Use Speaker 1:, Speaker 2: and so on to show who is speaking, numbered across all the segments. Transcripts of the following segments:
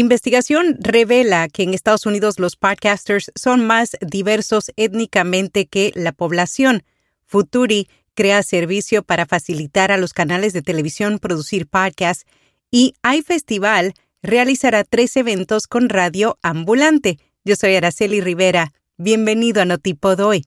Speaker 1: Investigación revela que en Estados Unidos los podcasters son más diversos étnicamente que la población. Futuri crea servicio para facilitar a los canales de televisión producir podcasts y iFestival realizará tres eventos con radio ambulante. Yo soy Araceli Rivera. Bienvenido a Notipod hoy.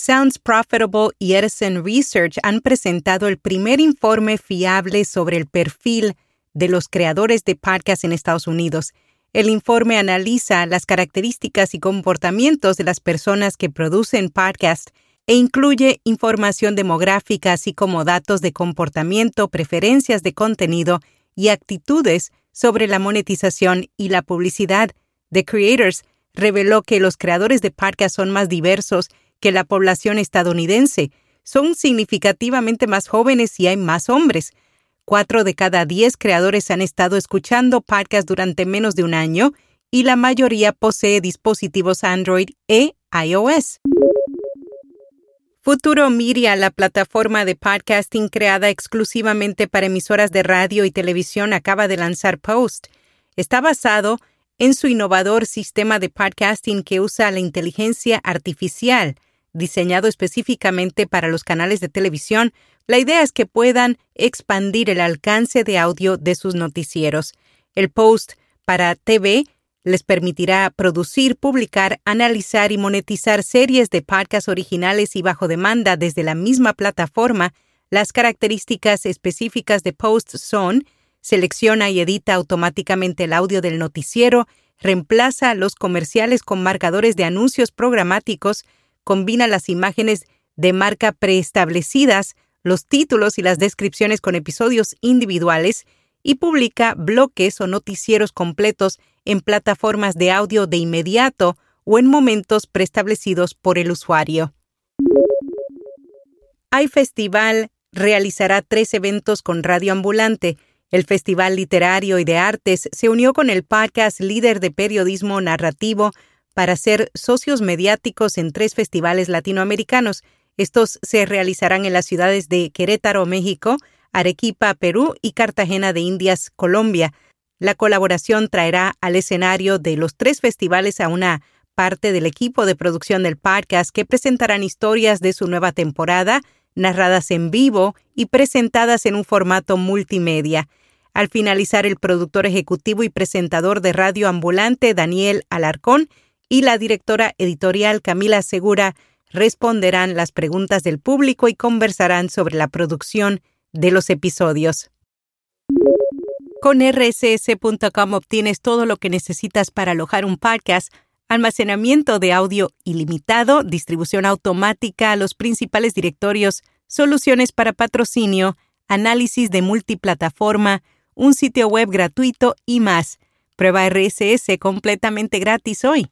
Speaker 1: Sounds Profitable y Edison Research han presentado el primer informe fiable sobre el perfil de los creadores de podcasts en Estados Unidos. El informe analiza las características y comportamientos de las personas que producen podcasts e incluye información demográfica así como datos de comportamiento, preferencias de contenido y actitudes sobre la monetización y la publicidad. The Creators reveló que los creadores de podcasts son más diversos que la población estadounidense. Son significativamente más jóvenes y hay más hombres. Cuatro de cada diez creadores han estado escuchando podcasts durante menos de un año y la mayoría posee dispositivos Android e iOS. Futuro Media, la plataforma de podcasting creada exclusivamente para emisoras de radio y televisión, acaba de lanzar Post. Está basado en su innovador sistema de podcasting que usa la inteligencia artificial diseñado específicamente para los canales de televisión, la idea es que puedan expandir el alcance de audio de sus noticieros. El post para TV les permitirá producir, publicar, analizar y monetizar series de podcasts originales y bajo demanda desde la misma plataforma. Las características específicas de Post son selecciona y edita automáticamente el audio del noticiero, reemplaza los comerciales con marcadores de anuncios programáticos, combina las imágenes de marca preestablecidas, los títulos y las descripciones con episodios individuales y publica bloques o noticieros completos en plataformas de audio de inmediato o en momentos preestablecidos por el usuario. iFestival realizará tres eventos con Radio Ambulante. El Festival Literario y de Artes se unió con el podcast líder de periodismo narrativo para ser socios mediáticos en tres festivales latinoamericanos. Estos se realizarán en las ciudades de Querétaro, México, Arequipa, Perú y Cartagena de Indias, Colombia. La colaboración traerá al escenario de los tres festivales a una parte del equipo de producción del podcast que presentarán historias de su nueva temporada, narradas en vivo y presentadas en un formato multimedia. Al finalizar, el productor ejecutivo y presentador de radio ambulante, Daniel Alarcón, y la directora editorial Camila Segura responderán las preguntas del público y conversarán sobre la producción de los episodios. Con rss.com obtienes todo lo que necesitas para alojar un podcast, almacenamiento de audio ilimitado, distribución automática a los principales directorios, soluciones para patrocinio, análisis de multiplataforma, un sitio web gratuito y más. Prueba RSS completamente gratis hoy.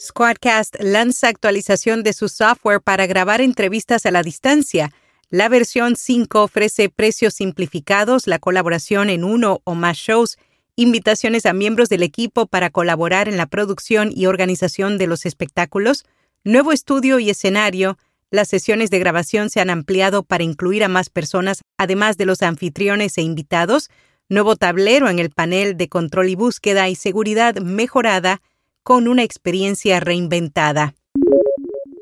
Speaker 1: Squadcast lanza actualización de su software para grabar entrevistas a la distancia. La versión 5 ofrece precios simplificados, la colaboración en uno o más shows, invitaciones a miembros del equipo para colaborar en la producción y organización de los espectáculos, nuevo estudio y escenario. Las sesiones de grabación se han ampliado para incluir a más personas, además de los anfitriones e invitados, nuevo tablero en el panel de control y búsqueda y seguridad mejorada con una experiencia reinventada.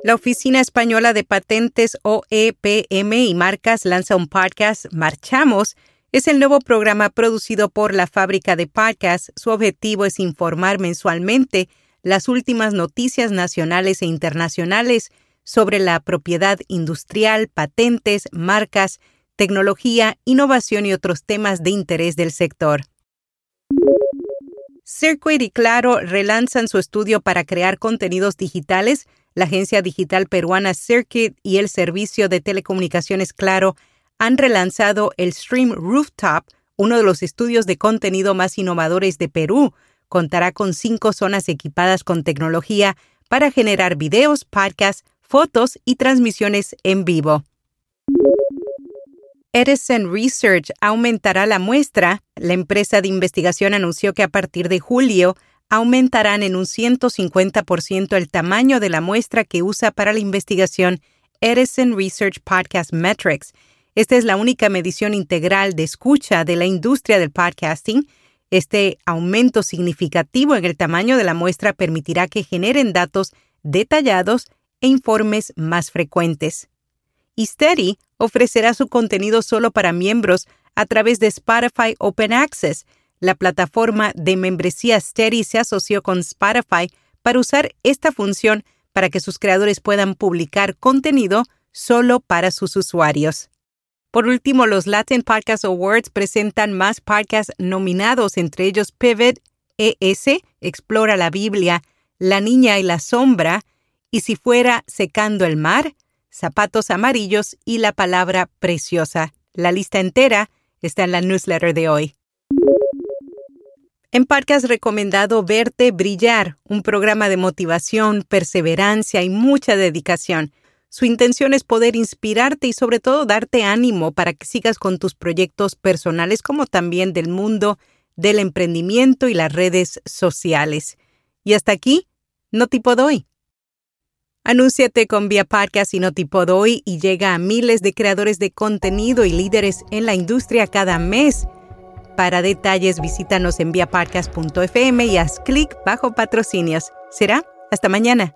Speaker 1: La Oficina Española de Patentes OEPM y Marcas lanza un podcast Marchamos. Es el nuevo programa producido por la fábrica de podcasts. Su objetivo es informar mensualmente las últimas noticias nacionales e internacionales sobre la propiedad industrial, patentes, marcas, tecnología, innovación y otros temas de interés del sector. Circuit y Claro relanzan su estudio para crear contenidos digitales la agencia digital peruana Circuit y el servicio de telecomunicaciones Claro han relanzado el Stream Rooftop, uno de los estudios de contenido más innovadores de Perú. Contará con cinco zonas equipadas con tecnología para generar videos, podcasts, fotos y transmisiones en vivo. Edison Research aumentará la muestra. La empresa de investigación anunció que a partir de julio aumentarán en un 150% el tamaño de la muestra que usa para la investigación Edison Research Podcast Metrics. Esta es la única medición integral de escucha de la industria del podcasting. Este aumento significativo en el tamaño de la muestra permitirá que generen datos detallados e informes más frecuentes. Y Steady ofrecerá su contenido solo para miembros a través de Spotify Open Access, la plataforma de membresía Steady se asoció con Spotify para usar esta función para que sus creadores puedan publicar contenido solo para sus usuarios. Por último, los Latin Podcast Awards presentan más podcasts nominados, entre ellos Pivot, ES, Explora la Biblia, La Niña y la Sombra, y si fuera Secando el Mar, Zapatos Amarillos y la palabra preciosa. La lista entera está en la newsletter de hoy. En Parque has recomendado Verte Brillar, un programa de motivación, perseverancia y mucha dedicación. Su intención es poder inspirarte y sobre todo darte ánimo para que sigas con tus proyectos personales como también del mundo del emprendimiento y las redes sociales. Y hasta aquí, no tipo doy. Anúnciate con Vía Podcast y no tipo doy y llega a miles de creadores de contenido y líderes en la industria cada mes. Para detalles, visítanos en viaparcas.fm y haz clic bajo patrocinios. Será hasta mañana.